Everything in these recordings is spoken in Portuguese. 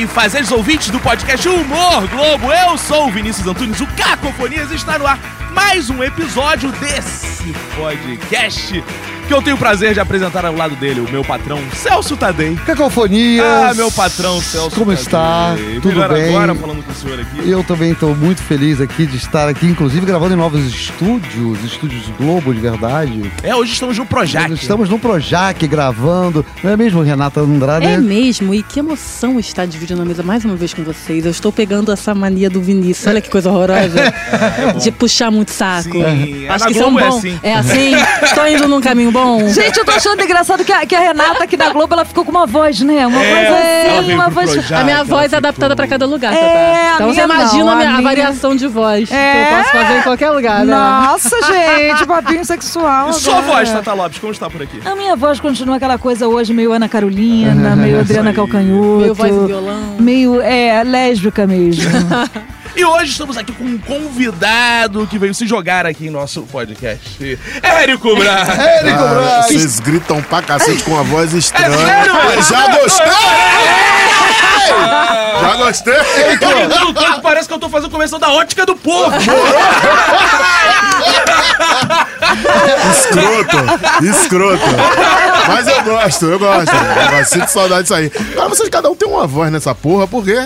bem, fazeres ouvintes do podcast Humor Globo? Eu sou o Vinícius Antunes, o Cacofonias, está no ar mais um episódio desse podcast que eu tenho o prazer de apresentar ao lado dele, o meu patrão Celso Tadei. Cacofonias. Ah, meu patrão Celso Como Tadei. está? Tudo Melhor bem? agora falando com o senhor aqui. Eu também estou muito feliz aqui de estar aqui, inclusive gravando em novos estúdios, estúdios Globo de verdade. É, hoje estamos no Projac. Nós estamos no Projac gravando, não é mesmo, Renata Andrade? É mesmo, e que emoção estar dividindo a mesa mais uma vez com vocês. Eu estou pegando essa mania do Vinícius, olha que coisa horrorosa. de puxar muito saco. Sim, Acho na que isso é um Globo é bom. assim. É assim? Estou indo num caminho bom? Gente, eu tô achando engraçado que a, que a Renata aqui na Globo, ela ficou com uma voz, né? Uma É, voz assim, uma voz... Projac. a minha voz é ficou- adaptada pra cada lugar, É, tá? a Então você minha imagina não, a, minha, a minha- variação de voz que É? eu posso fazer em qualquer lugar, né? Nossa, gente, papinho sexual E sua voz, Tata Lopes, como está por aqui? A minha voz continua aquela coisa hoje meio Ana Carolina, meio Adriana aí. Calcanhoto. Meio voz e violão. Meio, é, lésbica mesmo. E hoje estamos aqui com um convidado que veio se jogar aqui em nosso podcast. Érico Braz. Érico Ah, Braz. vocês gritam pra cacete com uma voz estranha. É sério? Já gostei! Já gostei! Eu tô gritando tanto que parece que eu tô fazendo comercial da ótica do povo. Escroto! Escroto! Mas eu gosto, eu gosto. Eu sinto saudade disso aí. Agora vocês cada um tem uma voz nessa porra, por quê?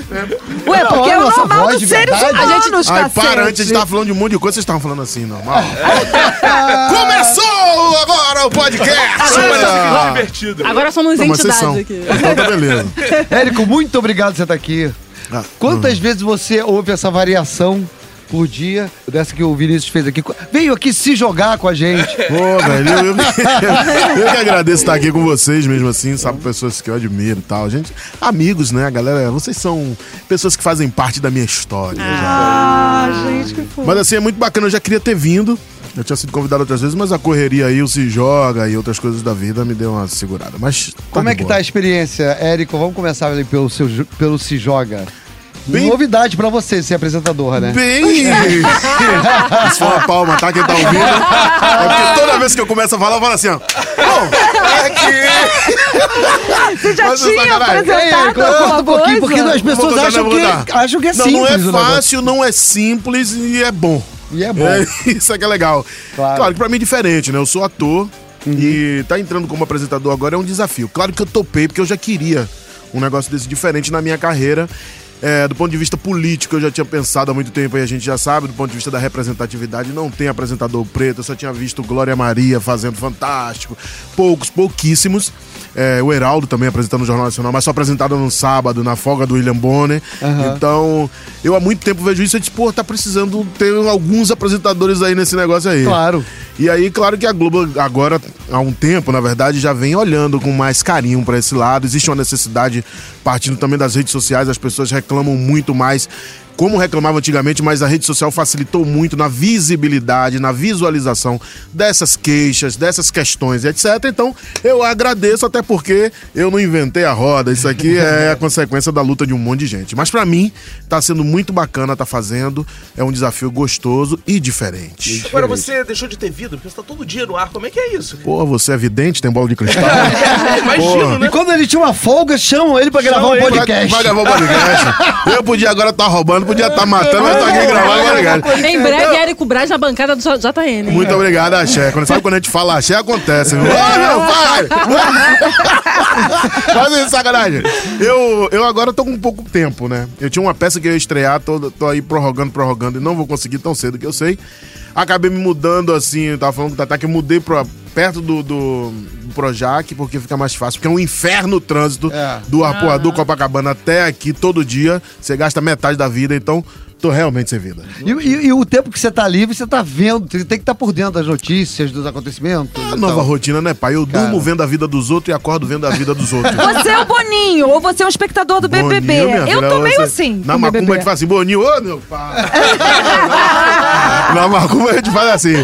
Ué, Não, porque é o nossa normal voz dos seres verdade. humanos, Ai, cacete. para, antes a gente tava falando de um monte de coisa, vocês estavam falando assim, normal. Começou agora o podcast! Agora divertido. Agora somos Não, mas vocês entidades são. aqui. Então tá beleza. Érico, muito obrigado por você estar aqui. Ah, Quantas vezes você ouve essa variação por dia, dessa que o Vinícius fez aqui? Veio aqui se jogar com a gente. Pô, velho, eu, eu, eu que agradeço estar aqui com vocês mesmo assim, sabe? Pessoas que eu admiro e tal. Gente, amigos, né, galera? Vocês são pessoas que fazem parte da minha história. já. Ah, gente, que fofo. Mas assim, é muito bacana, eu já queria ter vindo. Eu tinha sido convidado outras vezes, mas a correria aí, o se joga e outras coisas da vida me deu uma segurada. Mas tá Como é que boa. tá a experiência, Érico? Vamos começar ali pelo, seu, pelo Se Joga. Bem- Novidade pra você ser apresentadora, né? Bem! Isso foi uma palma, tá? Quem tá ouvindo? É porque toda vez que eu começo a falar, eu falo assim, ó. Bom, é que. Você já Mas é tinha apresentado conta alguma um pouquinho, porque as pessoas acham que, contar. acham que é não, simples. não é o negócio. fácil, não é simples e é bom. E é bom. É, isso é que é legal. Claro. Claro, que pra mim é diferente, né? Eu sou ator e tá entrando como apresentador agora é um desafio. Claro que eu topei, porque eu já queria um negócio desse diferente na minha carreira. É, do ponto de vista político, eu já tinha pensado há muito tempo e a gente já sabe, do ponto de vista da representatividade, não tem apresentador preto, eu só tinha visto Glória Maria fazendo fantástico, poucos, pouquíssimos. É, o Heraldo também apresentando no Jornal Nacional, mas só apresentado no sábado, na folga do William Bonner. Aham. Então, eu há muito tempo vejo isso e disse, pô, tá precisando ter alguns apresentadores aí nesse negócio aí. Claro. E aí, claro que a Globo agora, há um tempo, na verdade, já vem olhando com mais carinho pra esse lado. Existe uma necessidade, partindo também das redes sociais, as pessoas reclamam muito mais. Como reclamava antigamente, mas a rede social facilitou muito na visibilidade, na visualização dessas queixas, dessas questões, etc. Então, eu agradeço, até porque eu não inventei a roda. Isso aqui é a consequência da luta de um monte de gente. Mas pra mim, tá sendo muito bacana, tá fazendo. É um desafio gostoso e diferente. Agora você deixou de ter vida, porque você tá todo dia no ar. Como é que é isso? Pô, você é vidente, tem bola de cristal? Imagino, E né? quando ele tinha uma folga, chamam ele pra gravar um podcast. Vai gravar o podcast. Eu podia agora estar roubando, podia estar matando, mas tô aqui gravando o podcast. Em breve, Érico Braz na bancada do JN. Muito obrigado, Axé. Quando, sabe quando a gente fala Axé, acontece. viu? Ô, meu pai! Mas é sacanagem. Eu, eu agora tô com pouco tempo, né? Eu tinha uma peça que eu ia estrear, tô, tô aí prorrogando, prorrogando, e não vou conseguir tão cedo que eu sei. Acabei me mudando assim, eu tava falando com o Tatá que eu mudei pra perto do, do, Projac, porque fica mais fácil. Porque é um inferno o trânsito É. do Arpoador Copacabana até aqui todo dia. Você gasta metade da vida, então tô realmente sem vida. E, e- e o tempo que você tá livre, você tá vendo, você tem que estar por dentro das notícias, dos acontecimentos. A e nova tal. rotina, né, pai? Eu durmo Cara. vendo a vida dos outros e acordo vendo a vida dos outros. Você é o Boninho, ou você é um espectador do BBB. Boninho, minha eu filha, tô meio você- assim. Na macumba a BBB. gente fala assim, Boninho, ô meu pai. Na macumba a gente faz assim.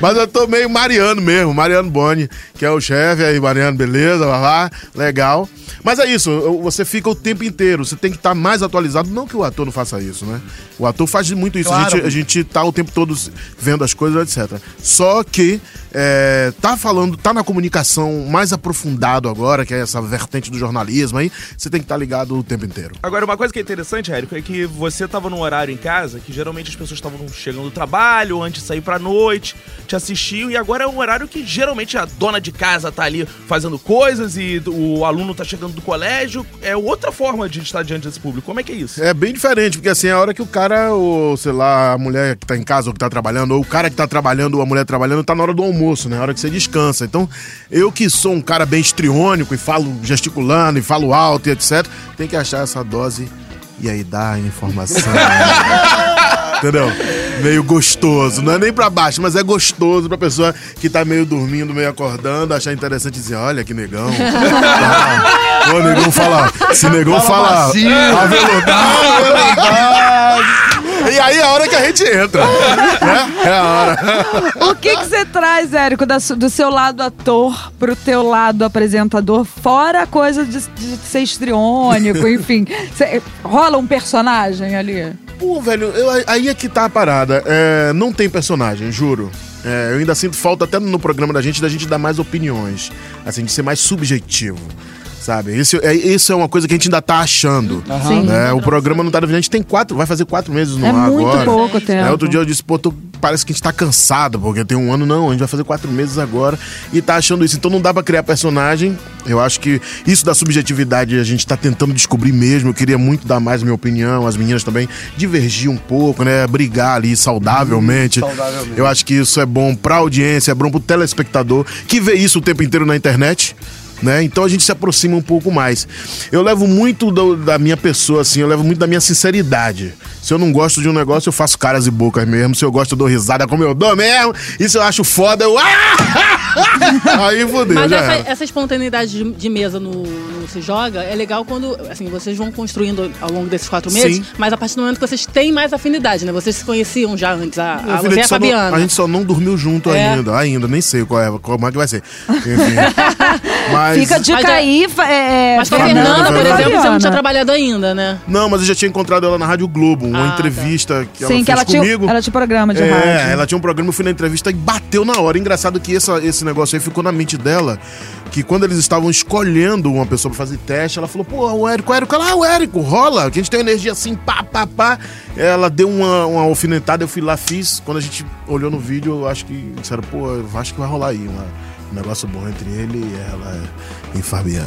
Mas eu tô meio Mariano mesmo, Mariano Boni, que é o chefe aí, Mariano, beleza, vai lá, legal. Mas é isso, você fica o tempo inteiro, você tem que estar mais atualizado. Não que o ator não faça isso, né? O ator faz muito isso, a, Claro. gente, a gente tá o tempo todo vendo as coisas, etc. Só que é, tá falando, tá na comunicação mais aprofundado agora, que é essa vertente do jornalismo aí, você tem que estar ligado o tempo inteiro. Agora, uma coisa que é interessante, Érico, é que você tava num horário em casa que geralmente as pessoas estavam chegando do trabalho, ou antes de sair pra noite, te assistiam, e agora é um horário que geralmente a dona de casa tá ali fazendo coisas e o aluno tá chegando do colégio. É outra forma de estar diante desse público. Como é que é isso? É bem diferente, porque assim, é a hora que o cara, ou sei lá, a mulher que tá em casa ou que tá trabalhando, ou o cara que tá trabalhando ou a mulher trabalhando, tá na hora do almoço, né? A hora que você descansa. Então, eu que sou um cara bem estriônico e falo gesticulando e falo alto e etc, tem que achar essa dose e aí dar a informação. Entendeu? Meio gostoso. Não é nem pra baixo, mas é gostoso pra pessoa que tá meio dormindo, meio acordando, achar interessante dizer, olha que negão. Ah, Ô, negão fala. Se negão Fala fala. Aveludado. E aí é a hora que a gente entra. né? É a hora. O que que você traz, Érico, da do seu lado ator pro teu lado apresentador, fora a coisa de, de ser histriônico, enfim. Cê- rola um personagem ali? Pô, velho, eu- aí é que tá a parada. É, não tem personagem, juro. É, eu ainda sinto falta até no programa da gente da gente dar mais opiniões. Assim, de ser mais subjetivo. Sabe? Isso é, isso é uma coisa que a gente ainda tá achando. Sim. né? O programa não tá definido. A gente tem quatro, vai fazer quatro meses no É ar muito agora. pouco tempo. É, outro dia eu disse, pô, tô- parece que a gente tá cansado, porque tem um ano, não, a gente vai fazer quatro meses agora e tá achando isso. Então não dá pra criar personagem. Eu acho que isso da subjetividade a gente tá tentando descobrir mesmo. Eu queria muito dar mais minha opinião, as meninas também divergir um pouco, né? Brigar ali saudavelmente. saudavelmente. Eu acho que isso é bom pra audiência, é bom pro telespectador que vê isso o tempo inteiro na internet. Né? Então a gente se aproxima um pouco mais. Eu levo muito do- da minha pessoa, assim, eu levo muito da minha sinceridade. Se eu não gosto de um negócio, eu faço caras e bocas mesmo. Se eu gosto, eu dou risada como eu dou mesmo. E se eu acho foda, eu. Ah! Aí fodeu, Mas já essa, essa espontaneidade de, de mesa no, no Se Joga é legal quando, assim, vocês vão construindo ao longo desses quatro meses, Sim. mas a partir do momento que vocês têm mais afinidade, né? Vocês se conheciam já antes, a, a, filho, gente a só não- Fabiana. a gente só não dormiu junto É. ainda. Ainda, nem sei qual é, como é que vai ser. Enfim. Mas. Fica a dica Mas aí, fa- é, Mas com a Fernanda, por exemplo, você não tinha trabalhado ainda, né? Não, mas eu já tinha encontrado ela na Rádio Globo, uma Ah, tá. entrevista que ela Sim, fez que ela tinha, comigo. ela tinha programa de é, rádio. ela tinha um programa, eu fui na entrevista e bateu na hora. Engraçado que essa, esse negócio aí ficou na mente dela, que quando eles estavam escolhendo uma pessoa pra fazer teste, ela falou, pô, o Érico, o Érico, ela, ah, o Érico, rola, que a gente tem energia assim, pá, pá, pá. Ela deu uma, uma alfinetada, eu fui lá, fiz. Quando a gente olhou no vídeo, eu acho que disseram, pô, eu acho que vai rolar aí uma- um negócio bom entre ele e ela e Fabiana.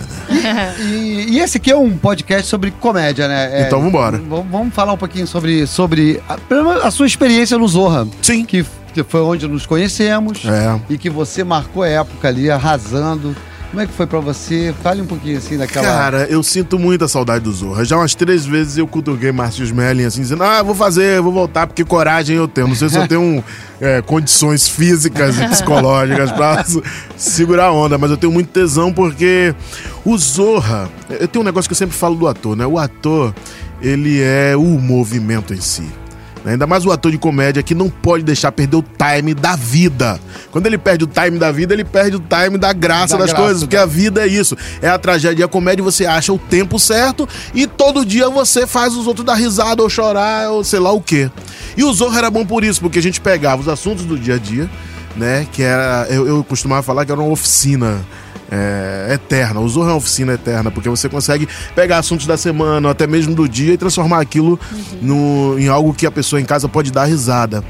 E, e esse aqui é um podcast sobre comédia, né? É, Então vambora. Vamos falar um pouquinho sobre, sobre a, a sua experiência no Zorra. Sim. Que, que foi onde nos conhecemos. É. E que você marcou a época ali, arrasando. Como é que foi pra você? Fale um pouquinho assim daquela. Cara, eu sinto muita saudade do Zorra. Já umas três vezes eu cutuquei Márcio Smelling assim, dizendo: Ah, vou fazer, vou voltar, porque coragem eu tenho. Não sei se eu tenho é, condições físicas e psicológicas pra se- segurar a onda, mas eu tenho muito tesão porque o Zorra. Eu tenho um negócio que eu sempre falo do ator, né? O ator, ele é o movimento em si. Ainda mais o ator de comédia que não pode deixar perder o time da vida. Quando ele perde o time da vida, ele perde o time da graça Da das graça, coisas. Porque né? a vida é isso. É a tragédia e a comédia, você acha o tempo certo e todo dia você faz os outros dar risada ou chorar ou sei lá o quê. E o Zorro era bom por isso, porque a gente pegava os assuntos do dia a dia, né? Que era. Eu, eu costumava falar que era uma oficina. É, eterna, o Zorro é uma oficina eterna, porque você consegue pegar assuntos da semana, ou até mesmo do dia, e transformar aquilo no, em algo que a pessoa em casa pode dar risada.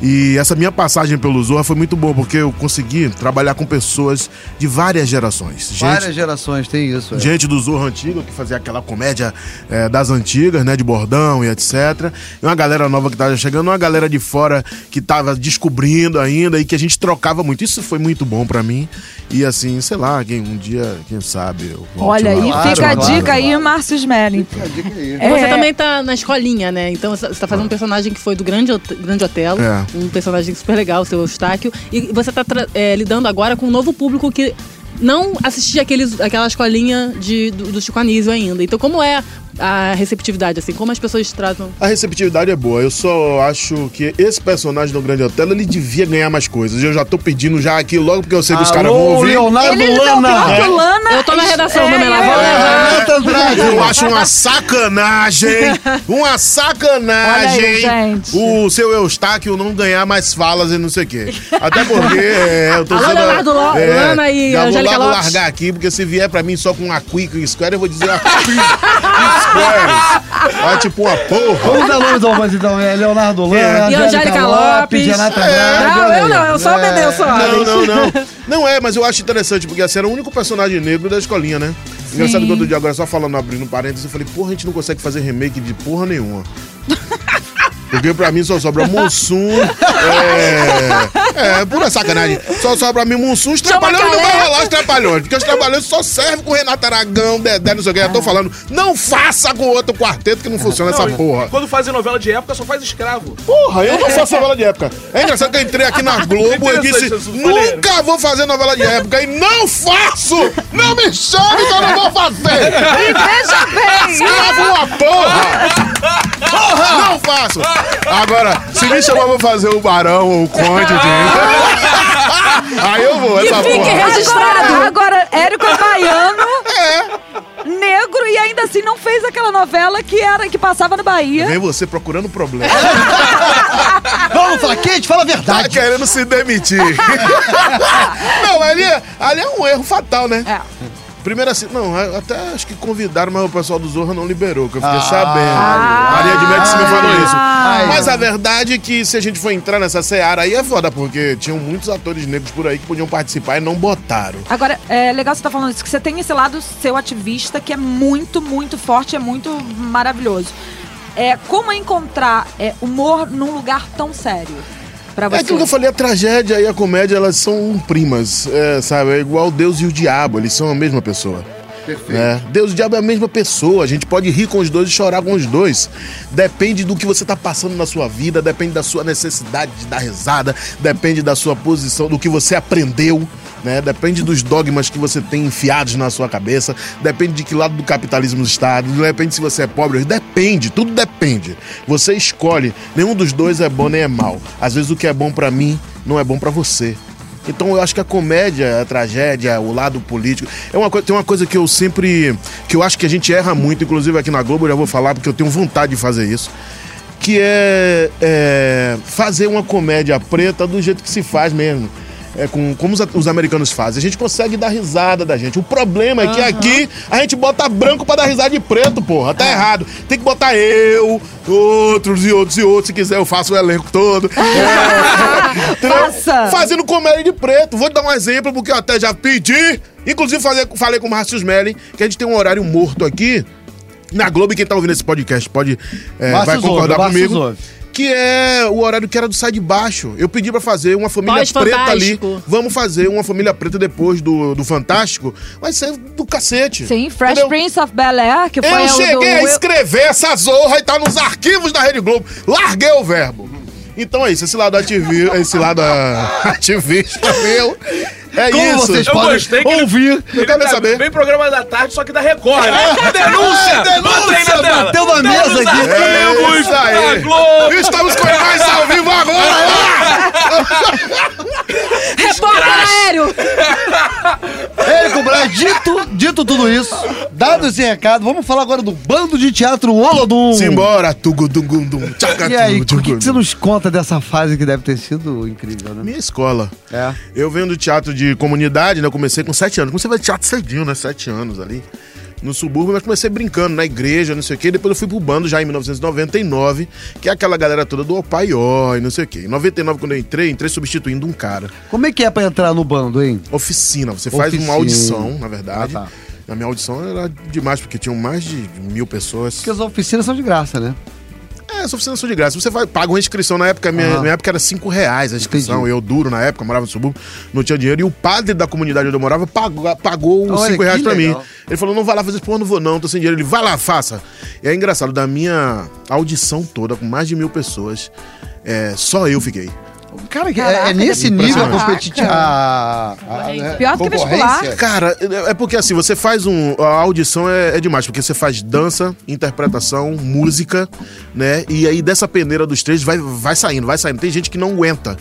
E essa minha passagem pelo Zorra foi muito boa, porque eu consegui trabalhar com pessoas de várias gerações. Gente, Várias gerações tem isso. é. Gente do Zorro Antigo, que fazia aquela comédia é, das antigas, né? De bordão e etc. E uma galera nova que tava chegando, uma galera de fora que tava descobrindo ainda e que a gente trocava muito. Isso foi muito bom pra mim. E assim, sei lá, quem um dia, quem sabe. Olha aí, Claro, fica a claro, dica aí, claro. Márcio Smelling. Fica a dica aí. É. Você também tá na escolinha, né? Então você tá fazendo um personagem que foi do Grande, Grande Otelo, É. um personagem super legal, o seu Eustáquio, e você tá é, lidando agora com um novo público que não assisti aqueles, aquela escolinha de, do, do Chico Anísio ainda. Então, como é a receptividade, assim? Como as pessoas tratam? A receptividade é boa. Eu só acho que esse personagem do Grande Hotel, ele devia ganhar mais coisas. Eu já tô pedindo já aqui logo, porque eu sei que os caras vão ouvir. Leonardo Ele pior Lana. o Lana. Eu tô na redação é, também lá, vou é, levar. Renato Andrade. Eu acho uma sacanagem, uma sacanagem aí, o seu Eustáquio não ganhar mais falas e não sei o quê. Até porque é, eu tô Alô, sendo- Leonardo Lana e já Angélica vou logo Lopes. largar aqui, porque se vier pra mim só com a Quick Square, eu vou dizer a Quick Square. É tipo uma porra. Vamos dar nomes ao mas então. É Leonardo Lana, E Angélica Lopes. Renata É. Não, olha eu aí. não, eu só É. obedeço só. Não, não, não. Não é, mas eu acho interessante, porque assim, era o único personagem negro da escolinha, né? Engraçado que outro dia, agora só falando, abrindo parênteses, eu falei, porra, a gente não consegue fazer remake de porra nenhuma. Porque pra mim só sobra Mussum. É, é, pura sacanagem. Só sobra pra mim Mussum, os trapalhões não vai rolar os trapalhões. Porque os trapalhões só servem com Renato Aragão, Dedé, não sei o que. Eu tô falando, não faça com outro quarteto que não funciona essa Não, e porra. Quando fazem novela de época, só faz escravo. Porra, eu não faço novela de época. É engraçado que eu entrei aqui na Globo e disse: nunca vou fazer novela de época. E não faço! Não me chame que eu não vou fazer! Veja bem. Escravo uma porra! Porra! Não faço! Agora, se me chamar pra fazer o Barão ou o Conde de. Aí eu vou, essa fique porra. registrado. Agora, agora, Érico é baiano, É. negro e ainda assim não fez aquela novela que era que passava no Bahia. Vem você procurando problema. Vamos falar quente, fala a Tá verdade. querendo se demitir. não, ali é, ali é um erro fatal, né? É. Primeiro assim, não, até acho que convidaram, mas o pessoal do Zorra não liberou, que eu fiquei Ah. sabendo. Ah. a linha de medicina falou isso. Ai. Mas a verdade é que se a gente for entrar nessa seara aí é foda, porque tinham muitos atores negros por aí que podiam participar e não botaram. Agora, é legal você estar falando isso, que você tem esse lado seu ativista que é muito, muito forte, é muito maravilhoso. É, como encontrar é, humor num lugar tão sério pra É você? aquilo que eu falei, a tragédia e a comédia, elas são primas, é, sabe? É igual Deus e o diabo, eles são a mesma pessoa. né? Deus e o diabo é a mesma pessoa. A gente pode rir com os dois e chorar com os dois. Depende do que você tá passando na sua vida, depende da sua necessidade de dar risada, depende da sua posição, do que você aprendeu. Né? Depende dos dogmas que você tem enfiados na sua cabeça, depende de que lado do capitalismo está, depende se você é pobre, depende, tudo depende. Você escolhe, nenhum dos dois é bom nem é mal. Às vezes o que é bom pra mim não é bom pra você. Então eu acho que a comédia, a tragédia, o lado político, é uma coisa, tem uma coisa que eu sempre, que eu acho que a gente erra muito, inclusive aqui na Globo eu já vou falar porque eu tenho vontade de fazer isso, que é, é fazer uma comédia preta do jeito que se faz mesmo. É com, como os, os americanos fazem. A gente consegue dar risada da gente. O problema é que aqui a gente bota branco pra dar risada de preto, porra. Tá errado. Tem que botar eu, outros e outros e outros. Se quiser, eu faço o elenco todo. É? Faça. Fazendo comédia de preto. Vou dar um exemplo, porque eu até já pedi. Inclusive, falei, falei com o Márcio Smelling, que a gente tem um horário morto aqui. Na Globo, e quem tá ouvindo esse podcast pode é, vai concordar ouve, Márcio comigo. ouve. Que é o horário que era do Sai de Baixo. Eu pedi pra fazer uma família preta ali. Vamos fazer uma família preta depois do, do Fantástico. Vai ser do cacete. Sim, Fresh Entendeu? Prince of Bel-Air, que foi Eu o do... cheguei a escrever essa zorra e tá nos arquivos da Rede Globo. Larguei o verbo. Então é isso, esse lado ativi, esse lado ativista meu. É Como isso. vocês Eu podem gostei que ele- ouvir. Eu quero tá saber. Bem programa da tarde, só que da Record, né? Denúncia! É, denúncia! Aí na! Bateu na mesa aqui. É isso aí. Globo! Estamos com mais ao vivo agora! Repórter aéreo! Érico Braz, dito, dito tudo isso, dado esse recado, vamos falar agora do bando de teatro Olodum. Simbora! Tugudungundum, tchaca, E aí, o que, que você nos conta dessa fase que deve ter sido incrível, né? Minha escola. É. Eu venho do teatro de comunidade, né? Eu comecei com sete anos. Comecei a fazer teatro cedinho, né? Sete anos ali. No subúrbio, mas comecei brincando na igreja, não sei o quê. Depois eu fui pro bando já em 1999, que é aquela galera toda do Opaió e não sei o quê. Em 99, quando eu entrei, entrei substituindo um cara. Como é que é pra entrar no bando, hein? Oficina. Você faz Oficina. uma audição, na verdade. Ah, tá. A minha audição era demais, porque tinham mais de mil pessoas. Porque as oficinas são de graça, né? É, oficina são de graça. Você vai, paga uma inscrição na época, minha, Aham. minha época era 5 reais a inscrição. Entendi. Eu duro na época, morava no subúrbio, não tinha dinheiro. E o padre da comunidade onde eu morava pagou, pagou os Olha, 5 reais pra mim. legal. Ele falou: não vai lá fazer isso, porra, não vou não, tô sem dinheiro. Ele vai lá, faça. E é engraçado, da minha audição toda, com mais de mil pessoas, é, só eu fiquei. Cara, que é, Caraca, é nesse nível a competitiva. A, a, Pior do que vestibular. Cara, é é porque assim, você faz um. A audição é, é demais, porque você faz dança, interpretação, música, né? E aí dessa peneira dos três vai, vai saindo, vai saindo. Tem gente que não aguenta.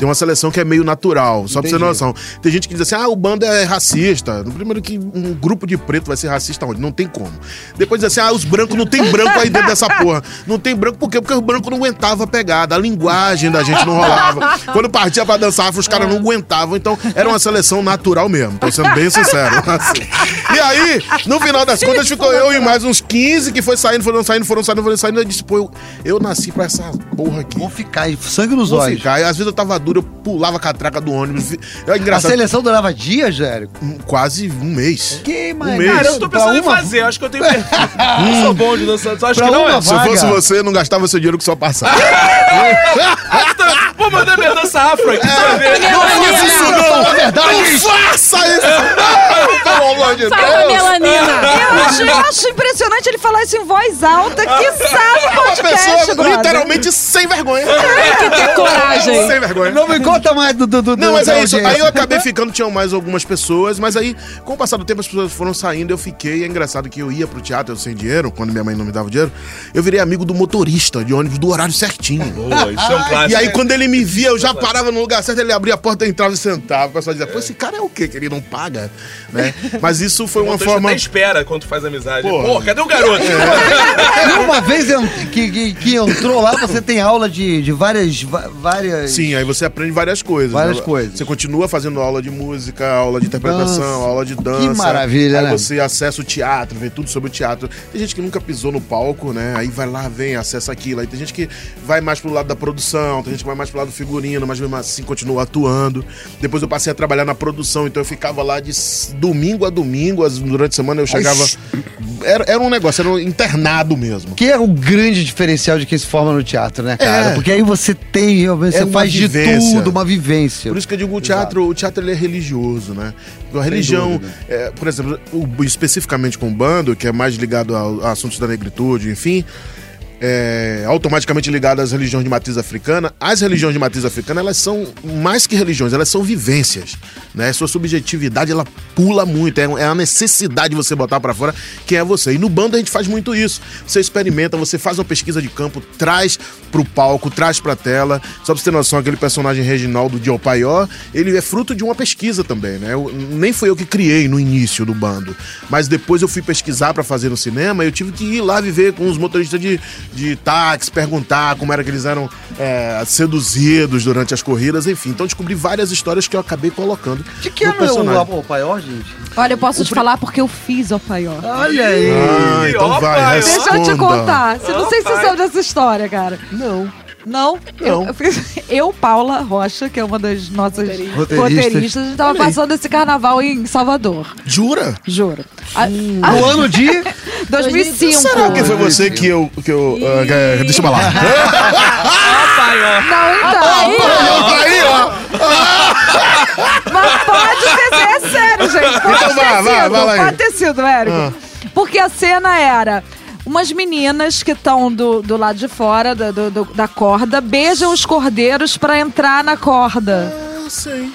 Tem uma seleção que é meio natural, só pra você ter Entendi. noção. Tem gente que diz assim: ah, o bando é racista. No primeiro que um grupo de preto vai ser racista onde? Não tem como. Depois diz assim: ah, os brancos não tem branco aí dentro dessa porra. Não tem branco por quê? Porque os brancos não aguentavam a pegada, a linguagem da gente não rolava. Quando partia pra dançar os caras não aguentavam. Então era uma seleção natural mesmo. Tô sendo bem sincero. assim. E aí, no final das contas, ficou eu e mais uns 15 que foi saindo, foram saindo, foram saindo, foram saindo. Eu disse, pô, eu, eu nasci pra essa porra aqui. Vou ficar aí, sangue nos Vou olhos. ficar. E às vezes eu tava eu pulava a catraca do ônibus. É A engraçado. seleção durava dias, Jérico? Quase um mês. Que, Um mês. Cara, eu tô pensando em uma- fazer, acho que eu tenho. Eu sou bom de dançar, só acho Pra que não é. Se eu fosse você, não gastava seu dinheiro com só passar. Vou mandar minha dança afro aqui, não faça isso, não! A. Não faça isso! Pelo amor de Sai da Deus! melanina! Eu acho, eu acho impressionante ele falar isso em voz alta, que sabe o Uma podcast, pessoa brother. literalmente sem vergonha. Tem que ter coragem. Sem vergonha. Não me conta mais do... do, do Não, mas é isso. Aí eu acabei ficando, tinham mais algumas pessoas, mas aí, com o passar do tempo, as pessoas foram saindo, eu fiquei. É engraçado que eu ia pro teatro, eu sem dinheiro, quando minha mãe não me dava dinheiro, eu virei amigo do motorista de ônibus do horário certinho. Boa, isso é um clássico. E aí, quando ele me via, eu já parava no lugar certo, ele abria a porta, entrava e sentava. O pessoal dizia, pô, esse cara é o quê? Que ele não paga? Né? Mas isso foi uma Motorista forma. até espera quando faz amizade. Porra. Pô, cadê o garoto? E uma vez que, que, que entrou lá, você tem aula de, de várias, várias... Sim, aí você aprende várias coisas. Várias né? coisas. Você continua fazendo aula de música, aula de interpretação, Dança. aula de dança. maravilha, aí né? você acessa o teatro, vê tudo sobre o teatro. Tem gente que nunca pisou no palco, né? Aí vai lá, vem, acessa aquilo. Aí tem gente que vai mais pro lado da produção, tem gente que vai mais pro lado do figurino, mas mesmo assim continua atuando. Depois eu passei a trabalhar na produção, então eu ficava lá de domingo a domingo, durante a semana eu chegava. Era, era um negócio, era um internado mesmo. Que é o grande diferencial de quem se forma no teatro, né, cara? É. Porque aí você tem, É você uma faz de vivência. tudo, uma vivência. Por isso que eu digo o teatro, o teatro ele é religioso, né? A religião, é, por exemplo, o- especificamente com o bando, que é mais ligado ao- a, assuntos da negritude, enfim, é, automaticamente ligado às religiões de matriz africana, as religiões de matriz africana, elas são mais que religiões, elas são vivências, né? Sua subjetividade, ela pula muito, é, é a necessidade de você botar pra fora quem é você. E no bando a gente faz muito isso. Você experimenta, você faz uma pesquisa de campo, traz pro palco, traz pra tela. Só pra você ter noção, aquele personagem Reginaldo de Opaió, ele é fruto de uma pesquisa também, né? Eu- nem foi eu que criei no início do bando, mas depois eu fui pesquisar pra fazer no cinema, eu tive que ir lá viver com os motoristas de, de táxi, perguntar como era que eles eram é, seduzidos durante as corridas, enfim. Então descobri várias histórias que eu acabei colocando De que ano é o, o paior, gente? Olha, eu posso te falar porque eu fiz o paió. Olha aí. Ah, então Opa, vai, Deixa eu te contar. Você não sei se você sabe dessa história, cara. Não. Não? Não. Eu, eu, Paula Rocha, que é uma das nossas Roteiristas. roteiristas, a gente tava passando esse carnaval em Salvador. Jura? Juro. A- No ano de... 2005. Será que foi você que eu. Que eu ah, que- deixa eu falar. Não, então. Aí, ó. Mas pode sido. É sério, gente. Pode Então ter vai, vai, sido. vai aí. pode ter sido, Érico. Porque a cena era. Umas meninas que estão do, do lado de fora da, do- do- da corda beijam os cordeiros pra entrar na corda. Eu sei.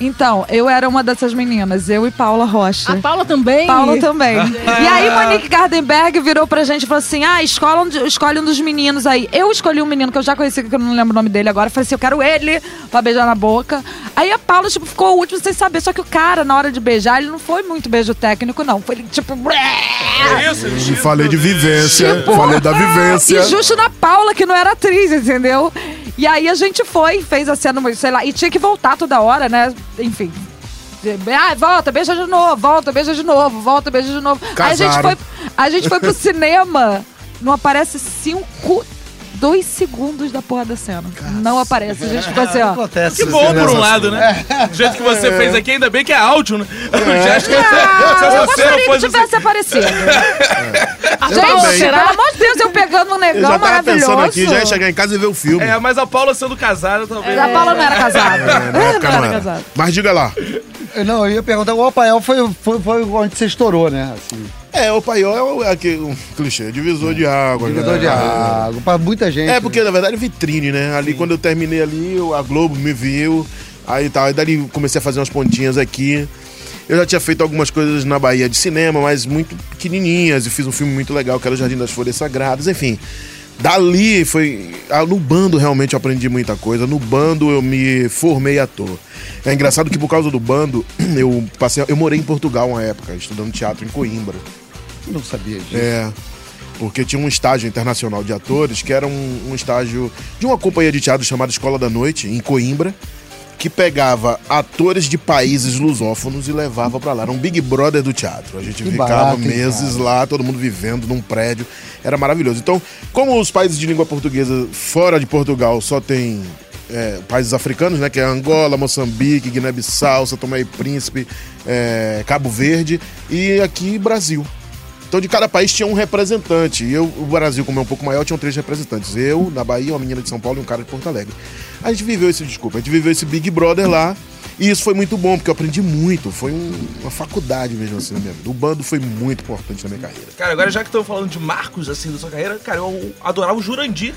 Então, eu era uma dessas meninas, eu e Paula Rocha. A Paula também? Paula também. E aí, Monique Gardenberg virou pra gente e falou assim: ah, escolhe um, escolhe um dos meninos aí. Eu escolhi um menino que eu já conheci, que eu não lembro o nome dele agora. Falei assim: eu quero ele pra beijar na boca. Aí a Paula, tipo, ficou o último sem saber. Só que o cara, na hora de beijar, ele não foi muito beijo técnico, não. Foi tipo. É isso, Eu falei de vivência. Tipo, falei da vivência. E justo na Paula, que não era atriz, entendeu? E aí a gente foi, fez a cena, sei lá, e tinha que voltar toda hora, né? Enfim. Ah, volta, beija de novo, volta, beija de novo, volta, beija de novo. Aí a gente, foi, a gente foi pro cinema, não aparece cinco, dois segundos da porra da cena. Não aparece. A gente ficou assim, ó. Acontece. Que bom por um lado, né? Do jeito que você fez aqui, ainda bem que é áudio, né? Eu já acho que se Ah, eu gostaria que tivesse aparecido. também. Gente, pelo amor de Deus, eu pegando um Eu negão já tava pensando maravilhoso. aqui, já ia chegar em casa e ver o filme. É, mas a Paula sendo casada, talvez. A Paula não era casada. É, não era. casada. Mas diga lá. Não, eu ia perguntar, o Apael foi, foi, foi onde você estourou, né? Assim. É, o paiol é o, é aquele, um clichê, divisor de água. Divisor né? de água. Pra muita gente. É, porque na verdade é vitrine, né? Ali quando eu terminei ali, a Globo me viu, aí tal. Aí dali comecei a fazer umas pontinhas aqui. Eu já tinha feito algumas coisas na Bahia de cinema, mas muito pequenininhas. E fiz um filme muito legal, que era o Jardim das Folhas Sagradas, enfim. Dali foi. No bando realmente eu aprendi muita coisa. No bando eu me formei ator. É engraçado que por causa do bando, eu passei. Eu morei em Portugal uma época, estudando teatro em Coimbra. Não sabia disso. É. Porque tinha um estágio internacional de atores, que era um, um estágio de uma companhia de teatro chamada Escola da Noite, em Coimbra, que pegava atores de países lusófonos e levava pra lá. Era um Big Brother do teatro. A gente Que ficava barato, meses cara? lá, todo mundo vivendo num prédio. Era maravilhoso. Então, como os países de língua portuguesa fora de Portugal só tem é, países africanos, né? Que é Angola, Moçambique, Guiné-Bissau, São Tomé e Príncipe, é, Cabo Verde e aqui Brasil. Então, de cada país tinha um representante. E eu, o Brasil, como é um pouco maior, tinham três representantes. Eu, na Bahia, uma menina de São Paulo e um cara de Porto Alegre. A gente viveu esse, desculpa, a gente viveu esse Big Brother lá. E isso foi muito bom, porque eu aprendi muito. Foi um- uma faculdade mesmo assim na minha vida. O bando foi muito importante na minha carreira. Cara, agora já que estão falando de marcos, assim, da sua carreira, cara, eu adorava o Jurandir.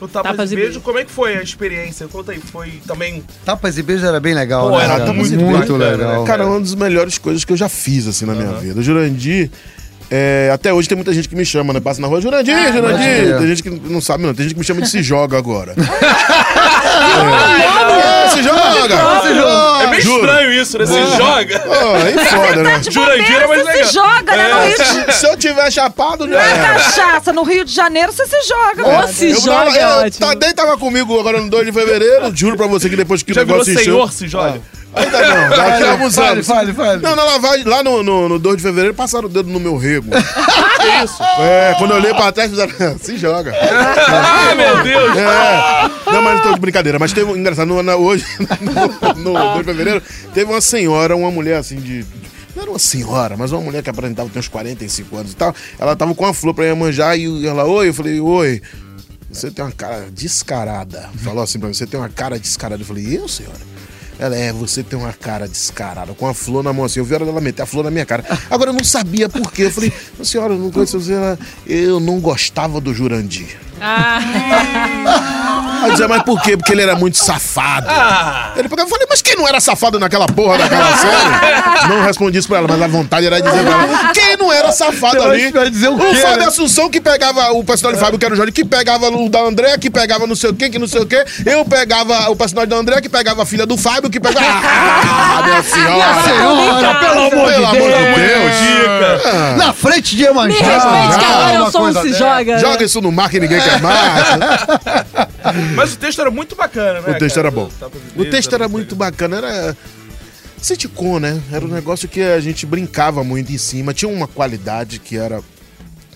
No Tapas, Tapas e e Beijo. Beijo. Como é que foi a experiência? Conta aí, foi também... Tapas e beijos era bem legal, Pô, né? era cara? muito muito bacana, legal. né, Cara, uma das melhores coisas que eu já fiz, assim, na minha vida. O Jurandir, é, até hoje tem muita gente que me chama, né? Passa na rua, Jurandir, pode Jurandir. Tem gente que não sabe, não. Tem gente que me chama de Se Joga agora. é, se Joga! Se joga! É meio juro. estranho isso, né? Você joga. Pô, aí foda, né? De Jurandir é mais legal. Você se joga, né? No Rio de Se eu tiver chapado, já Não é era. cachaça. No Rio de Janeiro você se joga. Ou né? se Eu joga, tava- é eu- ótimo. Tadei tava comigo agora no 2 de fevereiro. Juro pra você que depois que Já o virou negócio encheu. senhor, se joga. Ainda não, daqui a alguns Fale, anos. fale, fale. Não, na lavagem, lá no, no, no 2 de fevereiro, passaram o dedo no meu rego. que isso? É, quando eu olhei pra trás, fizeram. Se joga. Ah, meu Deus. É. Não, mas não tô de brincadeira. Mas teve um. Engraçado, no, na- hoje, no, no 2 de fevereiro, teve uma senhora, uma mulher assim de. Não era uma senhora, mas uma mulher que aparentava ter uns 45 anos e tal. Ela tava com uma flor pra Iemanjá e ela, oi, eu falei, oi. Você tem uma cara descarada. Falou assim pra mim, você tem uma cara descarada. Eu falei, eu, senhora? Ela, é, você tem uma cara descarada, com a flor na mão assim. Eu vi a hora dela meter a flor na minha cara. Agora eu não sabia por quê. Eu falei, senhora, eu não conheço. Ela, eu não gostava do Jurandir. Aí eu dizia, mas por quê? Porque ele era muito safado. Ah. Ele pegava e falei, mas quem não era safado naquela porra daquela série? Não respondi isso pra ela, mas a vontade era dizer pra ela. Quem não era safado ali? vai dizer o quê, Fábio né? Assunção que pegava o personagem do Fábio, que era o Jorge, que pegava o da André, que pegava não sei o quê, que não sei o quê. Eu pegava o personagem da André, que pegava a filha do Fábio, que pegava. Ah, minha senhora! Senhora, pelo amor Pelo de amor Deus. de Deus! Dica. Na frente de Iemanjá. Me respeite que Ah, agora eu sou um se joga. né? Joga isso no mar que ninguém quer mais. Mas o texto era muito bacana, né? O texto cara? era bom. O texto era muito bacana, era sitcom, né? Era um negócio que a gente brincava muito em cima. Tinha uma qualidade que era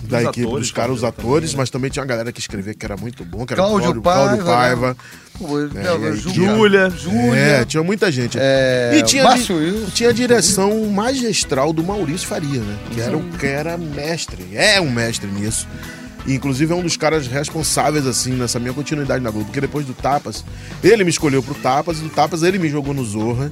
da Dos equipe atores dos caras, os também, atores, né? mas também tinha uma galera que escrevia que era muito bom, que era Cláudio Cláudio, Cláudio Paiva, Paiva. Pô, É, aí Júlia. É, tinha muita gente. É, e tinha, Márcio tinha a direção magistral do Maurício Faria, né? Que era o que era mestre. É um mestre nisso. E, inclusive, é um dos caras responsáveis, assim, nessa minha continuidade na Globo. Porque depois do Tapas, ele me escolheu pro Tapas, e do Tapas ele me jogou no Zorra.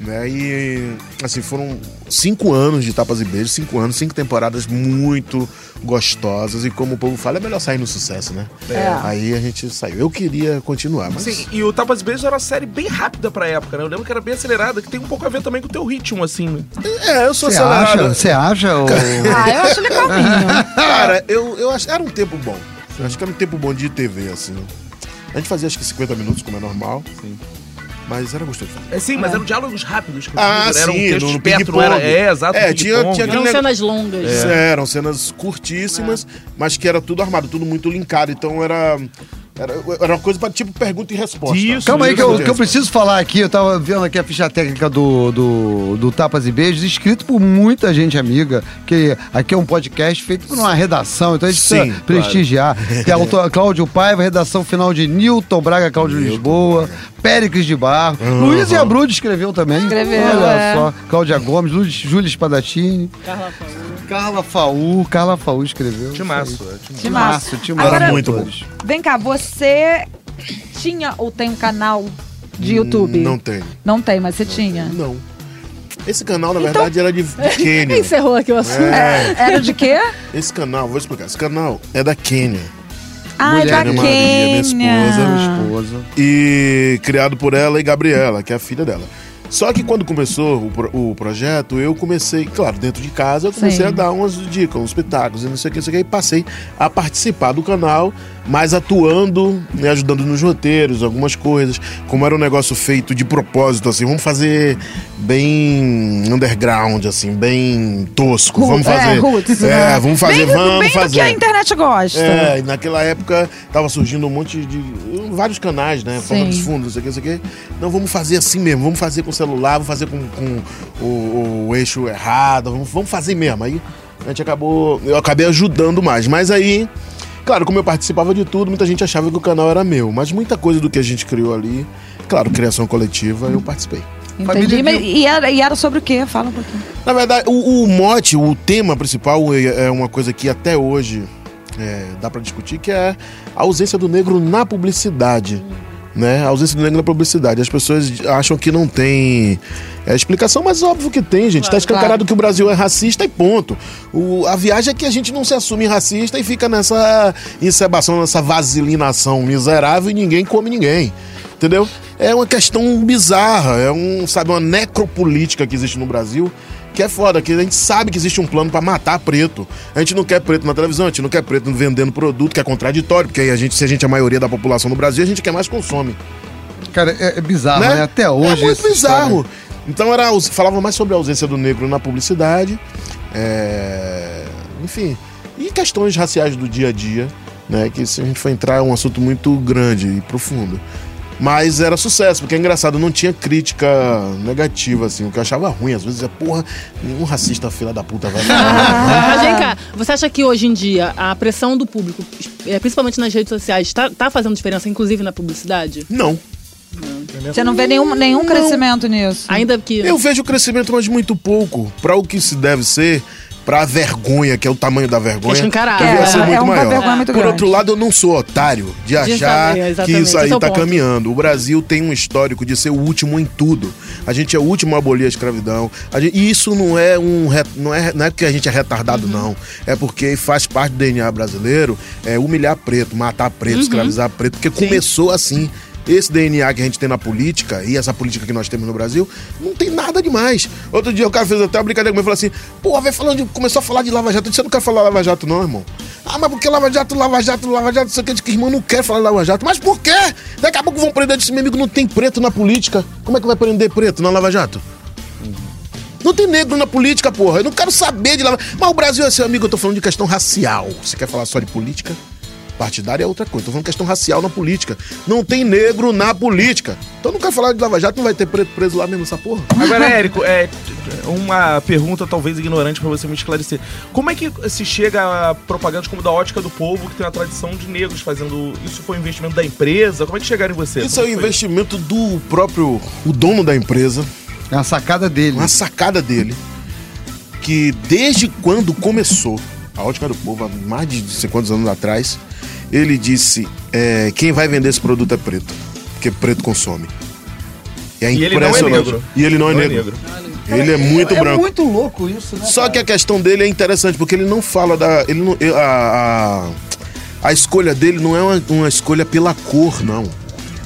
Né? E, assim, foram cinco anos de Tapas e Beijos, cinco anos, cinco temporadas muito gostosas. E como o povo fala, é melhor sair no sucesso, né? É. Aí a gente saiu. Eu queria continuar, mas... Sim, e o Tapas e Beijos era uma série bem rápida pra época, né? Eu lembro que era bem acelerada, que tem um pouco a ver também com o teu ritmo, assim, né? É, eu sou Você acelerado. acha? Você acha? ô- Ah, eu acho legalzinho. Cara, eu, eu acho era um tempo bom. Eu acho que era um tempo bom de TV, assim. A gente fazia acho que 50 minutos, como é normal. Sim. Mas era gostoso. É, sim, mas eram diálogos rápidos. que Ah, era um sim, texto no- no ping-pong. era? É, exato. É, tinha- tinha Eram aquele cenas longas. É, Eram cenas curtíssimas, mas que era tudo armado, tudo muito linkado. Então era. Era, era uma coisa pra tipo pergunta e resposta. Isso, Calma aí, que eu, que eu preciso falar aqui. Eu tava vendo aqui a ficha técnica do, do, do Tapas e Beijos, escrito por muita gente amiga, que aqui é um podcast feito por uma redação, então a gente Sim, precisa prestigiar. Tem a autor, Cláudio Paiva, redação final de Newton Braga, Cláudio Lisboa, Péricles de Barro, Luiz Abrude escreveu também. Escreveu, Olha é. só. Cláudia Gomes, Lu- Júlia Spadatini, Carla Paola. Carla Faú, Carla Faú escreveu. Timaço, é, timaço. Timaço, Era muito bom. Vem cá, você tinha ou tem um canal de YouTube? Não tem. Não tem, mas você tinha. Não. Esse canal, na Então- verdade, era de, de Quênia. Encerrou aqui o assunto. É, Era de quê? esse canal, vou explicar. Esse canal é da Quênia. Ai, Mulher da de Maria, minha Quênia. esposa, Esposa. E criado por ela e Gabriela, que é a filha dela. Só que quando começou o, pro- o projeto, eu comecei, claro, dentro de casa, eu comecei Sim. a dar umas dicas, uns pitacos e não sei o que, não sei o que, e passei a participar do canal, mas atuando, né, ajudando nos roteiros, algumas coisas. Como era um negócio feito de propósito, assim, vamos fazer bem underground, assim, bem tosco. Vamos fazer. É, roots, é, né? vamos fazer, bem, vamos bem fazer. do que a internet gosta. É, e naquela época tava surgindo um monte de. vários canais, né? Sim. Dos fundos, não sei o que, não sei o que. Não, vamos fazer assim mesmo, vamos fazer com o celular, vamos fazer com, com o, o eixo errado, vamos, vamos fazer mesmo. Aí a gente acabou. Eu acabei ajudando mais. Mas aí, claro, como eu participava de tudo, muita gente achava que o canal era meu. Mas muita coisa do que a gente criou ali, claro, criação coletiva, eu participei. Entendi. Mas, e, era, e era sobre o quê? Fala um pouquinho. Na verdade, o, o mote, o tema principal é é uma coisa que até hoje é, dá pra discutir, que é a ausência do negro na publicidade. Né? A ausência do negro na publicidade. As pessoas acham que não tem é, explicação, mas óbvio que tem, gente. tá escancarado que o Brasil é racista e ponto. O, a viagem é que a gente não se assume racista e fica nessa encebação, nessa vaselinação miserável e ninguém come ninguém. Entendeu? É uma questão bizarra, é um, sabe, uma necropolítica que existe no Brasil, que é foda, que a gente sabe que existe um plano pra matar preto. A gente não quer preto na televisão, a gente não quer preto vendendo produto, que é contraditório, porque aí a gente, se a gente é a maioria da população no Brasil, a gente quer mais consome. Cara, é, é bizarro, né? né? Até hoje. É muito bizarro. história. Então era, falava mais sobre a ausência do negro na publicidade, é, enfim, e questões raciais do dia a dia, né? Que se a gente for entrar é um assunto muito grande e profundo. Mas era sucesso, porque é engraçado, não tinha crítica negativa, assim. O que eu achava ruim, às vezes é, porra, nenhum racista filha da puta vai falar. Mas vem cá, você acha que hoje em dia a pressão do público, é, principalmente nas redes sociais, tá, tá fazendo diferença, inclusive na publicidade? Não. Você não vê nenhum, nenhum crescimento nisso. Ainda que. Eu vejo o crescimento, mas muito pouco. Para o que se deve ser, para a vergonha, que é o tamanho da vergonha. É devia É, ser é muito uma maior. vergonha muito Por grande. outro lado, eu não sou otário de achar saber, que isso aí é tá ponto. caminhando. O Brasil tem um histórico de ser o último em tudo. A gente é o último a abolir a escravidão. A gente- e isso não é um não é, não é porque a gente é retardado, não. É porque faz parte do DNA brasileiro é humilhar preto, matar preto, escravizar preto, porque começou assim. Esse DNA que a gente tem na política e essa política que nós temos no Brasil não tem nada demais. Outro dia o cara fez até uma brincadeira comigo e falou assim: Pô, vai falando de, começou a falar de Lava Jato. Eu disse: Eu não quero falar Lava Jato, não, irmão. Ah, mas porque Lava Jato, Lava Jato, Lava Jato, não sei o que. Irmão, não quero falar Lava Jato. Mas por quê? Daqui a pouco vão prender esse meu amigo, não tem preto na política. Como é que vai prender preto na Lava Jato? Não tem negro na política, porra. Eu não quero saber de Lava Mas o Brasil é seu amigo, eu tô falando de questão racial. Você quer falar só de política? Partidária é outra coisa. Tô falando questão racial na política. Não tem negro na política. Então não quero falar de Lava Jato, não vai ter preto preso lá mesmo essa porra. Agora, Érico, é uma pergunta talvez ignorante pra você me esclarecer. Como é que se chega a propagandas como da ótica do povo, que tem a tradição de negros fazendo. Isso foi um investimento da empresa? Como é que chegaram em você? Isso é o Como foi? investimento do próprio o dono da empresa, É uma sacada dele. uma sacada dele, que desde quando começou a ótica do povo, há mais de não sei quantos anos atrás, ele disse: é, quem vai vender esse produto é preto, porque preto consome. É E ele não é impressionante. negro. E ele não é Não é negro. negro. Ele é muito é branco. muito louco isso, né? Só que a questão dele é interessante, porque ele não fala da. Ele não, a, a, a escolha dele não é uma, uma escolha pela cor, não.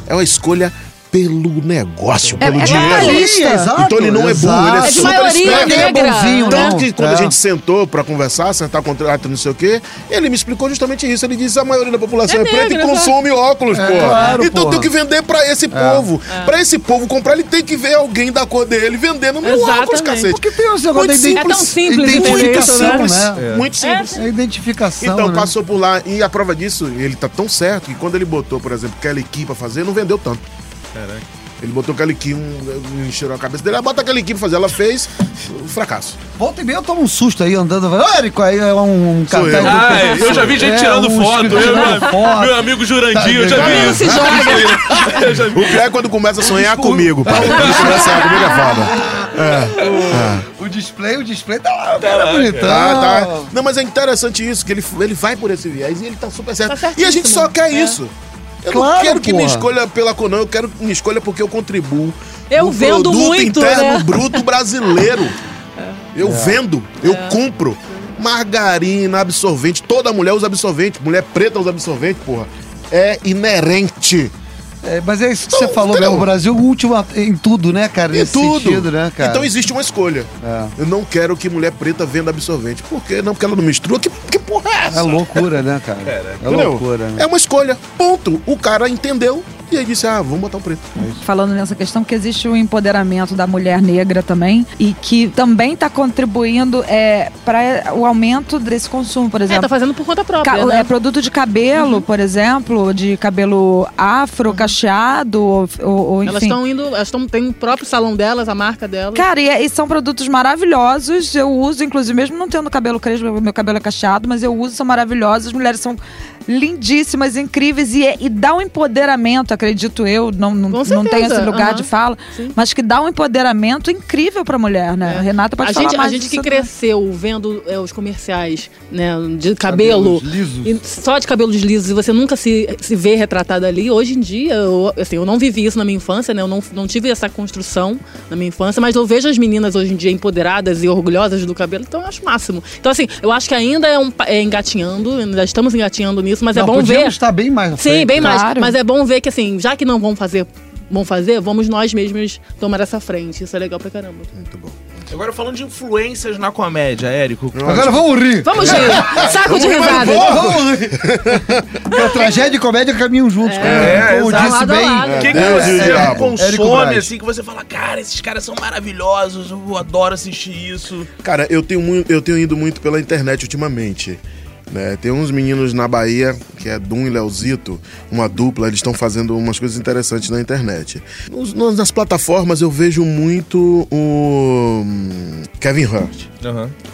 É uma escolha pelo negócio, É- pelo é dinheiro. capitalista. exato, Então ele não é burro, ele é. É super maioria esperto. Ele é negra. bonzinho, né? Tanto não. que quando É. a gente sentou pra conversar, acertar contrato, não sei o quê, ele me explicou justamente isso. Ele disse a maioria da população é, É preta e negra, consome óculos, É, porra. claro, então porra. tem que vender pra esse povo. Pra esse povo comprar, ele tem que ver alguém da cor dele vendendo meu Exatamente. óculos, cacete. Porque tem esse negócio Muito da É tão simples isso, né? simples, né? muito simples. É a identificação, Então, né? passou por lá. E a prova disso, ele tá tão certo que quando ele botou, por exemplo, Kelly Key pra fazer, não vendeu tanto. Ele botou Key, um, encheram a cabeça dele. Ah, bota Kelly Key pra fazer. Ela fez, um fracasso. Volta e meia eu tomo um susto aí andando. Ô, Érico, aí é um cartaz eu. Ah, eu já vi gente É, tirando um foto. Eu, tirando meu, foto. meu amigo Jurandir, eu já Tá vi isso. Já vi. O pior é quando começa a sonhar comigo, pai. Quando começa a sonhar comigo é foda. O display, o display tá lá, cara, bonitão. Tá, tá. Não, mas é interessante isso, que ele, ele vai por esse viés e ele tá super certo. Tá e a gente só quer É. isso. Eu não Claro, quero que me escolha pela cor, não. Eu quero que me escolha porque eu contribuo. Eu vendo produto muito, interno né? bruto brasileiro. Eu É. vendo, eu compro. Margarina, absorvente. Toda mulher usa absorvente. Mulher preta usa absorvente, porra. É inerente. É, mas é isso que Então, você falou, né? entendeu? O Brasil é o último em tudo, né, cara? E Nesse tudo. sentido, né, cara? Então existe uma escolha. É. Eu não quero que mulher preta venda absorvente. Por quê? Não, porque ela não menstrua. Que, que porra é essa? É loucura, né, cara? É Entendeu? loucura, né? É uma escolha. Ponto. O cara entendeu e aí disse: ah, vamos botar o preto. falando nessa questão que existe o empoderamento da mulher negra também e que também está contribuindo é, para o aumento desse consumo, por É, exemplo. tá fazendo por conta própria, Ca- né? é, produto de cabelo, por exemplo, de cabelo afro, cacheado, ou, ou, ou Elas estão indo, elas estão tem o próprio salão delas, a marca delas. Cara, e, e são produtos maravilhosos. Eu uso, inclusive, mesmo não tendo cabelo crespo, meu cabelo é cacheado, mas eu uso, são maravilhosos. As mulheres são lindíssimas, incríveis e, e dá um empoderamento, acredito eu. Não, não, tenho esse lugar aham. de fala, Sim. mas que dá um empoderamento incrível pra mulher, né? A Renata pode a falar gente, mais a gente que né? cresceu vendo é, os comerciais né, de cabelo, lisos. e só de cabelos lisos, e você nunca se, se vê retratado ali. Hoje em dia, eu, assim, eu não vivi isso na minha infância, né? Eu não, não tive essa construção na minha infância, mas eu vejo as meninas hoje em dia empoderadas e orgulhosas do cabelo, então eu acho o máximo. Então, assim, eu acho que ainda é, um, é engatinhando, ainda estamos engatinhando nisso, mas é Não, bom podíamos ver. estar bem mais Sim, frente, bem né? mais. Claro. Mas é bom ver que, assim, já que não vão fazer, vão fazer, vamos nós mesmos tomar essa frente. Isso é legal pra caramba. Muito bom. Agora falando de influências na comédia, Érico. Agora vamos rir. Vamos rir! Saco de risada! Vamos rir. Tragédia e comédia caminham juntos. É, como exato. disse bem. O que, que o você. Érico consome, assim, que você fala, cara, esses caras são maravilhosos, eu adoro assistir isso. Cara, eu tenho, mui- eu tenho ido muito pela internet ultimamente. Né? Tem uns meninos na Bahia, que é Dum e Leozito, uma dupla, eles estão fazendo umas coisas interessantes na internet. Nos- nas plataformas eu vejo muito o hum, Kevin Hurt.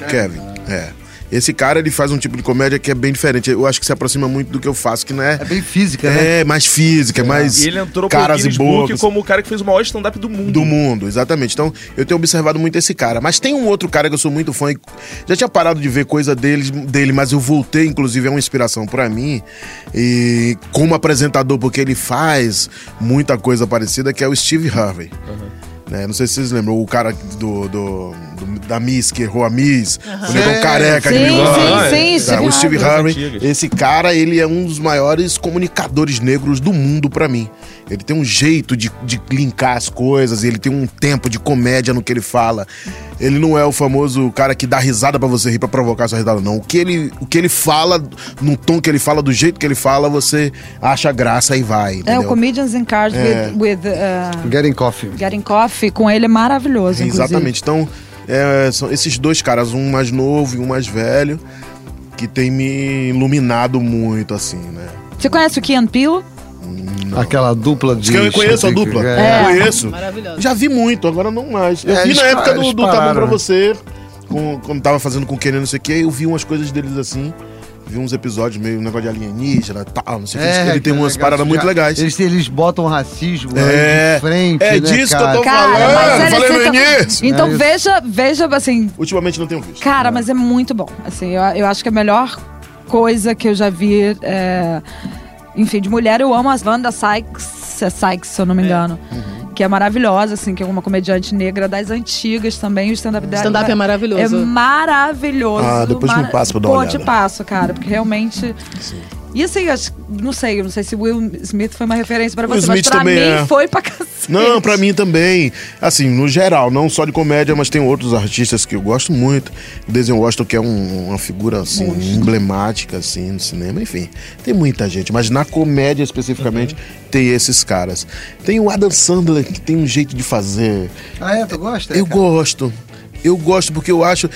Kevin, é. Esse cara, ele faz um tipo de comédia que é bem diferente. Eu acho que se aproxima muito do que eu faço, que não é... É bem física, né? É, mais física, é mais E ele entrou caras e Guinness bocas. como o cara que fez o maior stand-up do mundo. Do mundo, exatamente. Então, eu tenho observado muito esse cara. Mas tem um outro cara que eu sou muito fã e já tinha parado de ver coisa dele, dele mas eu voltei, inclusive, é uma inspiração pra mim. E como apresentador, porque ele faz muita coisa parecida, que é o Steve Harvey. Né, não sei se vocês lembram, o cara do, do- do- da Miss, que errou a Miss, o negão Sim, careca de sim, Milão. sim, sim, é. Steve o Steve Harvey. Esse cara, ele é um dos maiores comunicadores negros do mundo pra mim. Ele tem um jeito de, de linkar as coisas, ele tem um tempo de comédia no que ele fala. Ele não é o famoso cara que dá risada pra você rir pra provocar sua risada, não. O que ele, o que ele fala, no tom que ele fala, do jeito que ele fala, você acha graça e vai. É, Entendeu? o Comedians in Cars É. with, with uh, Getting coffee. Getting Coffee, com ele é maravilhoso, inclusive. Exatamente. Então, é, são esses dois caras, um mais novo e um mais velho, que tem me iluminado muito, assim, né? Você conhece o Kian Peele? Aquela dupla de. Que eu conheço a dupla. É. Conheço. Maravilhoso. Já vi muito, agora não mais. Eu É, vi na época do, do Tá Bom Pra né? Você, com- quando tava fazendo com o Kenny, não sei o que, eu vi umas coisas deles assim. Vi uns episódios meio um negócio de alienígena e tal, não sei o que. Ele tem umas legal. paradas muito Já- legais. Eles, eles botam racismo É, de frente. é né, disso que eu tô Cara, falando. mas ele falei no fica- início. Então É veja, veja, assim, Ultimamente não tenho visto. Cara, mas é muito bom. Assim, eu, eu acho que a melhor coisa que eu já vi é. Enfim, de mulher eu amo as Wanda Sykes, é Sykes, se eu não me engano. Que é maravilhosa, assim, que é uma comediante negra das antigas também. O stand-up dela. stand-up é maravilhoso. É maravilhoso. Ah, depois me passa pra dar uma Pô, olhada. te passo, cara, porque realmente. E assim, acho, não sei, eu não sei se Will Smith foi uma referência pra Will você, mas pra mim é. foi pra cacete. Não, pra mim também. Assim, no geral, não só de comédia, mas tem outros artistas que eu gosto muito. Denzel Washington, que é um- uma figura, assim, emblemática, assim, no cinema. Enfim, tem muita gente. Mas na comédia, especificamente, tem esses caras. Tem o Adam Sandler, que tem um jeito de fazer. Ah, é? Tu gosta? Eu cara? gosto. Eu gosto porque eu acho.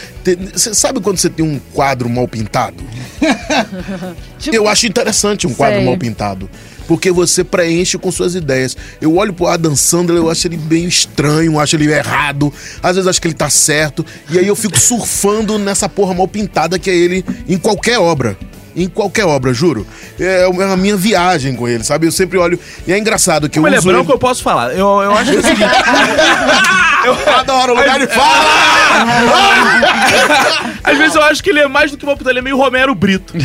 Você sabe quando você tem um quadro mal pintado? Tipo, Eu acho interessante um quadro Sei. mal pintado. Porque você preenche com suas ideias. Eu olho pro Adam Sandler, eu acho ele meio estranho, eu acho ele errado. Às vezes acho que ele tá certo. E aí eu fico surfando nessa porra mal pintada que é ele em qualquer obra. Em qualquer obra, juro. É a minha viagem com ele, sabe? Eu sempre olho. E é engraçado que Como eu ele é uso branco, ele- eu posso falar. Eu, eu acho que é o seguinte. Eu adoro o lugar de fala! Às vezes eu acho que ele é mais do que uma puta, ele é meio Romero Brito.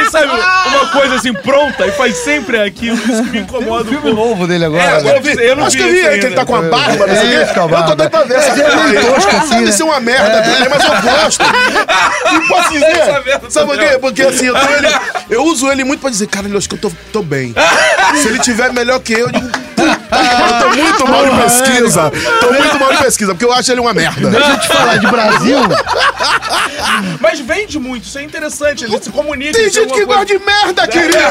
ele tem ele sabe uma coisa assim pronta e faz sempre aquilo. Isso que me incomoda um Filme pouco. novo dele É, agora. agora eu, vi, eu não Acho vi que eu vi aí, que ele tá com a barba, não sei o quê. É, isso, com a Eu tô barba. doido pra ver essa é assim, Deve né? ser uma merda também, mas eu gosto. E posso Essa merda dizer, sabe por quê? Porque assim, eu, ele, eu uso ele muito pra dizer, cara, eu acho que eu tô, tô bem. Se ele tiver melhor que eu, eu digo, puta, eu tô muito mal de pesquisa. Tô muito mal de pesquisa, porque eu acho ele uma merda. Deixa eu te falar de Brasil. Mas vende muito, isso é interessante. Ele se comunica. Tem é gente que alguma gosta de merda, querido.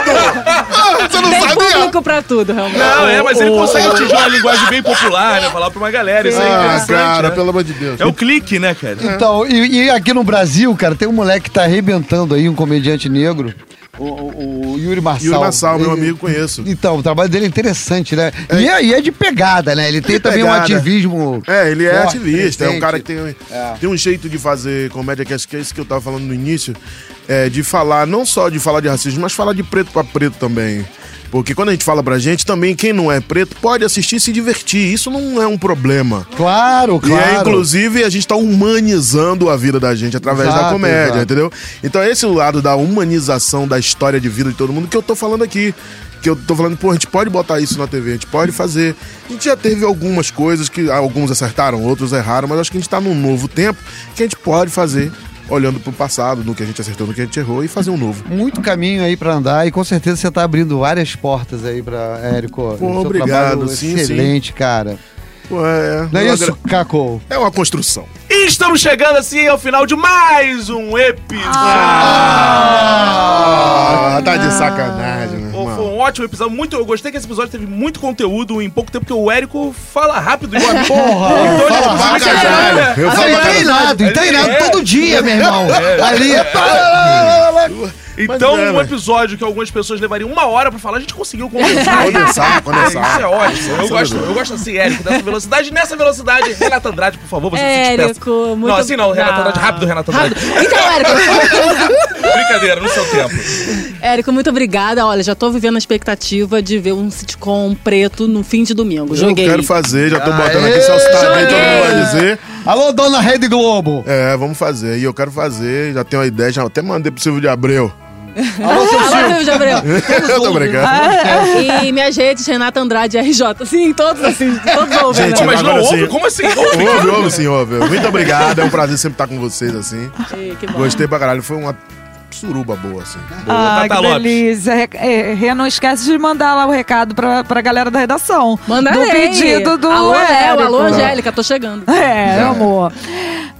Ah, você não Tem sabia? público pra tudo, realmente. Não, é, mas ele consegue atingir uma linguagem bem popular, né? Falar pra uma galera. Isso é Ah, interessante. cara, né? pelo amor de Deus. É o clique, né, cara? Então, e, e aqui no Brasil, cara, tem um moleque que tá arrebentando aí, um comediante negro, o, o- Yuri Marçal. Yuri Massal, meu amigo, conheço. Então, o trabalho dele é interessante, né? E, é, e é de pegada, né? Ele tem também um ativismo. É, ele é forte, ativista, é um cara que tem, É. tem um jeito de fazer comédia, que acho que é isso que eu tava falando no início, é, de falar, não só de falar de racismo, mas falar de preto pra preto também. Porque quando a gente fala pra gente, também quem não é preto pode assistir e se divertir. Isso não é um problema. Claro, E claro. é, inclusive, a gente tá humanizando a vida da gente através da Exato, comédia, exato. entendeu? Então é esse o lado da humanização da história de vida de todo mundo que eu tô falando aqui. Que eu tô falando, pô, a gente pode botar isso na TV, a gente pode fazer. A gente já teve algumas coisas que alguns acertaram, outros erraram, mas acho que a gente tá num novo tempo que a gente pode fazer, olhando pro passado, no que a gente acertou, no que a gente errou, e fazer um novo. Muito caminho aí pra andar e com certeza você tá abrindo várias portas aí pra Érico. Pô, obrigado, trabalho sim, Excelente, cara. Pô, é, Não é isso, agra- Caco? É uma construção. E estamos chegando assim ao final de mais um episódio. Ah, tá de sacanagem, ótimo episódio. Muito, eu gostei que esse episódio teve muito conteúdo em pouco tempo, porque o Érico fala rápido igual a Porra! Então, fala tipo, pra você fica- caralho. Eu Ah, falo caralho. treinado, treinado É. todo dia, meu irmão. Ali. Então, é, um episódio que algumas pessoas levariam uma hora pra falar, a gente conseguiu condensar. Condensar, condensar. Isso é ótimo. Eu é gosto, eu gosto assim, Érico, dessa velocidade. Nessa velocidade, Renata Andrade, por favor, você se despeça. Érico, muito... Não, assim não, Renata Andrade, rápido, Renata Andrade. Então, Érico, Brincadeira, no seu tempo. Érico, muito obrigada. Olha, já tô vivendo a expectativa de ver um sitcom preto no fim de domingo. Joguei. Eu quero fazer, já tô Aê, botando aqui, Celso tá bem, todo mundo vai dizer. Alô, dona Rede Globo. É, vamos fazer. E eu quero fazer, já tenho uma ideia, já até mandei pro Silvio de Abreu. Alô, seu Alô, de Abreu. eu tô brincando. E minhas redes, Renata Andrade RJ. Sim, todos assim, todos ouvem. Gente, né? Mas não ouve? sim. Como assim? Ouve? Ouve, ouve sim, ouve. Muito obrigado, é um prazer sempre estar com vocês, assim. Que bom. Gostei pra caralho, foi uma suruba boa, assim. Ah, Tata que Lopes. delícia. É, Rê, não esquece de mandar lá o recado pra, pra galera da redação. Mandarei. Do pedido do Alô, Léo, Érico. alô, Angélica, tô chegando. É, meu amor.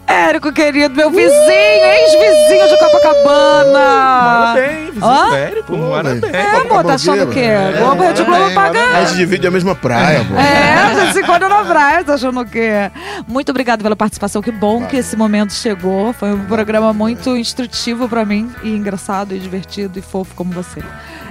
Érico, querido, meu vizinho, ex-vizinho de Copacabana. Mora bem, vizinho Hã? do Érico, mora bem. É, amor, tá achando o quê? Globo Rede Globo é, paga. A gente divide a mesma praia, pô. É, a gente se encontra na praia, tá achando o quê? Muito obrigada pela participação. Que bom que esse momento chegou. Foi um programa muito instrutivo pra mim. E engraçado, e divertido, e fofo como você.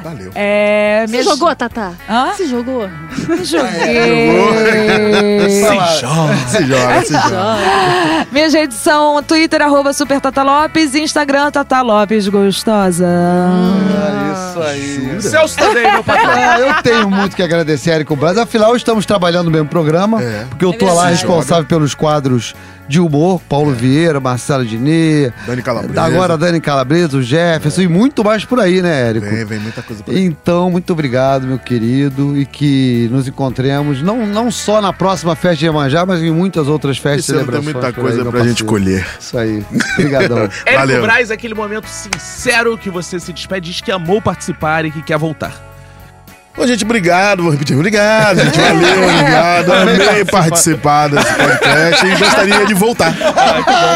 Valeu. É, Você minhas- jogou, Tatá? Hã? Você jogou? Joguei. Se joga. Se joga, se joga. Minhas redes são Twitter, arroba Super Tata Lopes, e Instagram, Tata Lopes Gostosa. É isso aí. Celso também, meu patrão. Ah, eu tenho muito que agradecer, Érico Braz. Afinal, estamos trabalhando no mesmo programa, É. porque eu tô É lá responsável pelos quadros de humor, Paulo Vieira, Marcelo Diné, Dani Calabresa. agora Dani Calabresa, o Jefferson e muito mais por aí, né, Érico? Vem, vem muita coisa pra Então, muito obrigado, meu querido, e que nos encontremos, não, não só na próxima festa de Iemanjá, mas em muitas outras festas e ano tem celebrações. muita aí, coisa meu pra gente colher. Isso aí. Obrigadão. Érico Valeu. Braz, aquele momento sincero que você se despede, diz que amou participar e que quer voltar. Ô, gente, obrigado. Vou repetir. Obrigado, gente. Valeu, obrigado. Amei participar desse podcast e gostaria de voltar.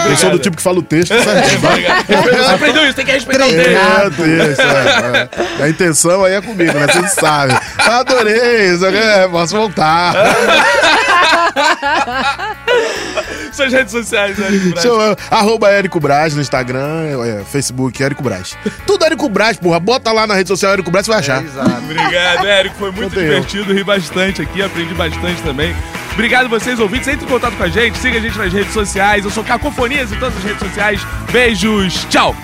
Eu sou do tipo que fala o texto, certo? Você aprendeu isso, tem que respeitar o. É, texto, é, é. A intenção aí é comigo, né? Vocês sabem. Adorei isso. É, posso voltar. Suas redes sociais, Érico Braz. Arroba Érico Braz no Instagram, é, Facebook, Érico Braz. Tudo Érico Braz, porra. Bota lá na rede social Érico Braz, você vai achar. Obrigado, Érico. Foi muito Contei eu. divertido, ri bastante aqui, aprendi bastante também. Obrigado vocês, ouvintes. Entre em contato com a gente, siga a gente nas redes sociais. Eu sou Cacofonias em todas as redes sociais. Beijos, tchau!